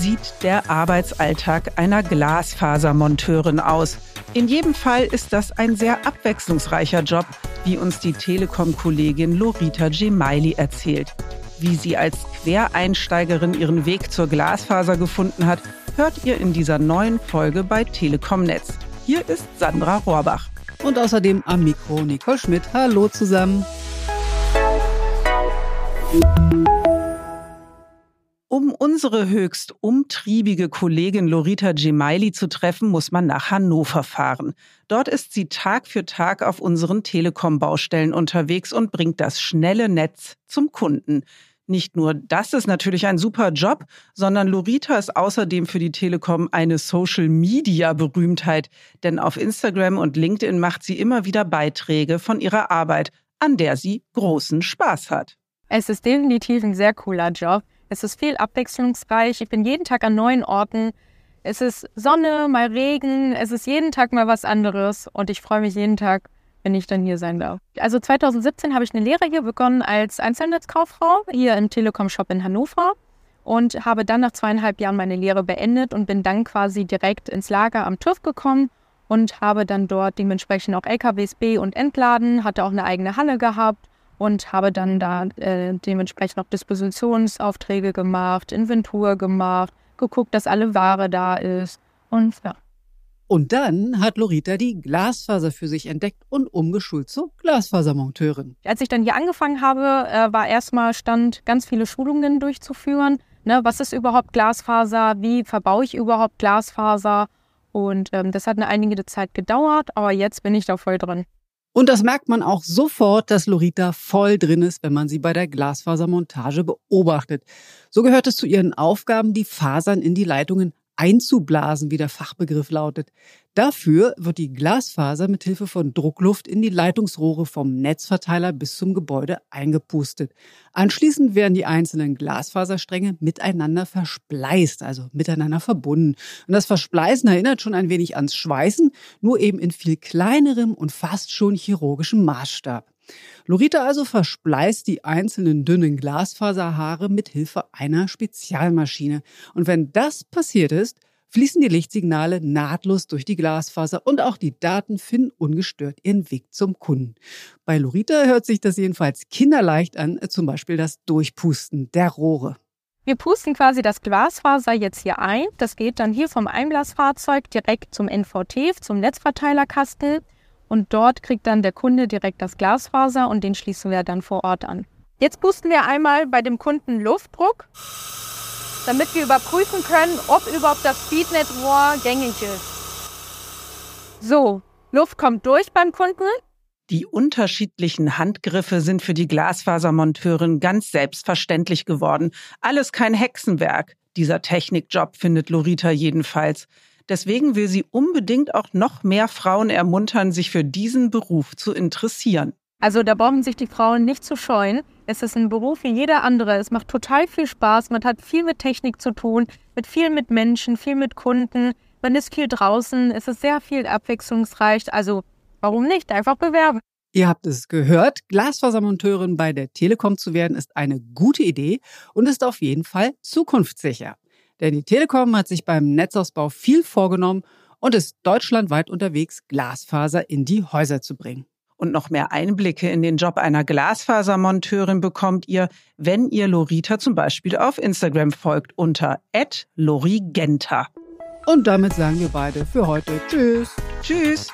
sieht der Arbeitsalltag einer Glasfasermonteurin aus? In jedem Fall ist das ein sehr abwechslungsreicher Job, wie uns die Telekom-Kollegin Lorita Gemaili erzählt. Wie sie als Quereinsteigerin ihren Weg zur Glasfaser gefunden hat, hört ihr in dieser neuen Folge bei Telekom Netz. Hier ist Sandra Rohrbach. Und außerdem am Mikro Nicole Schmidt. Hallo zusammen. Um unsere höchst umtriebige Kollegin Lorita Gemaili zu treffen, muss man nach Hannover fahren. Dort ist sie Tag für Tag auf unseren Telekom-Baustellen unterwegs und bringt das schnelle Netz zum Kunden. Nicht nur das ist natürlich ein super Job, sondern Lorita ist außerdem für die Telekom eine Social-Media-Berühmtheit, denn auf Instagram und LinkedIn macht sie immer wieder Beiträge von ihrer Arbeit, an der sie großen Spaß hat. Es ist definitiv ein sehr cooler Job. Es ist viel abwechslungsreich. Ich bin jeden Tag an neuen Orten. Es ist Sonne, mal Regen. Es ist jeden Tag mal was anderes. Und ich freue mich jeden Tag, wenn ich dann hier sein darf. Also 2017 habe ich eine Lehre hier begonnen als Einzelnetzkauffrau hier im Telekom-Shop in Hannover und habe dann nach zweieinhalb Jahren meine Lehre beendet und bin dann quasi direkt ins Lager am TÜV gekommen und habe dann dort dementsprechend auch LKWs B und entladen, hatte auch eine eigene Halle gehabt und habe dann da äh, dementsprechend noch Dispositionsaufträge gemacht, Inventur gemacht, geguckt, dass alle Ware da ist und ja. Und dann hat Lorita die Glasfaser für sich entdeckt und umgeschult zur Glasfasermonteurin. Als ich dann hier angefangen habe, äh, war erstmal Stand, ganz viele Schulungen durchzuführen. Ne, was ist überhaupt Glasfaser? Wie verbaue ich überhaupt Glasfaser? Und ähm, das hat eine einige Zeit gedauert, aber jetzt bin ich da voll drin. Und das merkt man auch sofort, dass Lorita voll drin ist, wenn man sie bei der Glasfasermontage beobachtet. So gehört es zu ihren Aufgaben, die Fasern in die Leitungen einzublasen, wie der Fachbegriff lautet. Dafür wird die Glasfaser mit Hilfe von Druckluft in die Leitungsrohre vom Netzverteiler bis zum Gebäude eingepustet. Anschließend werden die einzelnen Glasfaserstränge miteinander verspleist, also miteinander verbunden. Und das Verspleißen erinnert schon ein wenig ans Schweißen, nur eben in viel kleinerem und fast schon chirurgischem Maßstab. Lorita also verspleißt die einzelnen dünnen Glasfaserhaare mit Hilfe einer Spezialmaschine. Und wenn das passiert ist, fließen die Lichtsignale nahtlos durch die Glasfaser und auch die Daten finden ungestört ihren Weg zum Kunden. Bei Lorita hört sich das jedenfalls kinderleicht an, zum Beispiel das Durchpusten der Rohre. Wir pusten quasi das Glasfaser jetzt hier ein. Das geht dann hier vom Einglasfahrzeug direkt zum NVT, zum Netzverteilerkasten. Und dort kriegt dann der Kunde direkt das Glasfaser und den schließen wir dann vor Ort an. Jetzt pusten wir einmal bei dem Kunden Luftdruck, damit wir überprüfen können, ob überhaupt das Speednet-Rohr gängig ist. So, Luft kommt durch beim Kunden. Die unterschiedlichen Handgriffe sind für die Glasfasermonteurin ganz selbstverständlich geworden. Alles kein Hexenwerk. Dieser Technikjob findet Lorita jedenfalls. Deswegen will sie unbedingt auch noch mehr Frauen ermuntern, sich für diesen Beruf zu interessieren. Also da brauchen sich die Frauen nicht zu scheuen. Es ist ein Beruf wie jeder andere. Es macht total viel Spaß. Man hat viel mit Technik zu tun, mit viel mit Menschen, viel mit Kunden. Man ist viel draußen. Es ist sehr viel abwechslungsreich. Also warum nicht? Einfach bewerben. Ihr habt es gehört, Glasfasermonteurin bei der Telekom zu werden ist eine gute Idee und ist auf jeden Fall zukunftssicher. Denn die Telekom hat sich beim Netzausbau viel vorgenommen und ist deutschlandweit unterwegs, Glasfaser in die Häuser zu bringen. Und noch mehr Einblicke in den Job einer Glasfasermonteurin bekommt ihr, wenn ihr Lorita zum Beispiel auf Instagram folgt unter @lorigenta. Und damit sagen wir beide für heute Tschüss. Tschüss.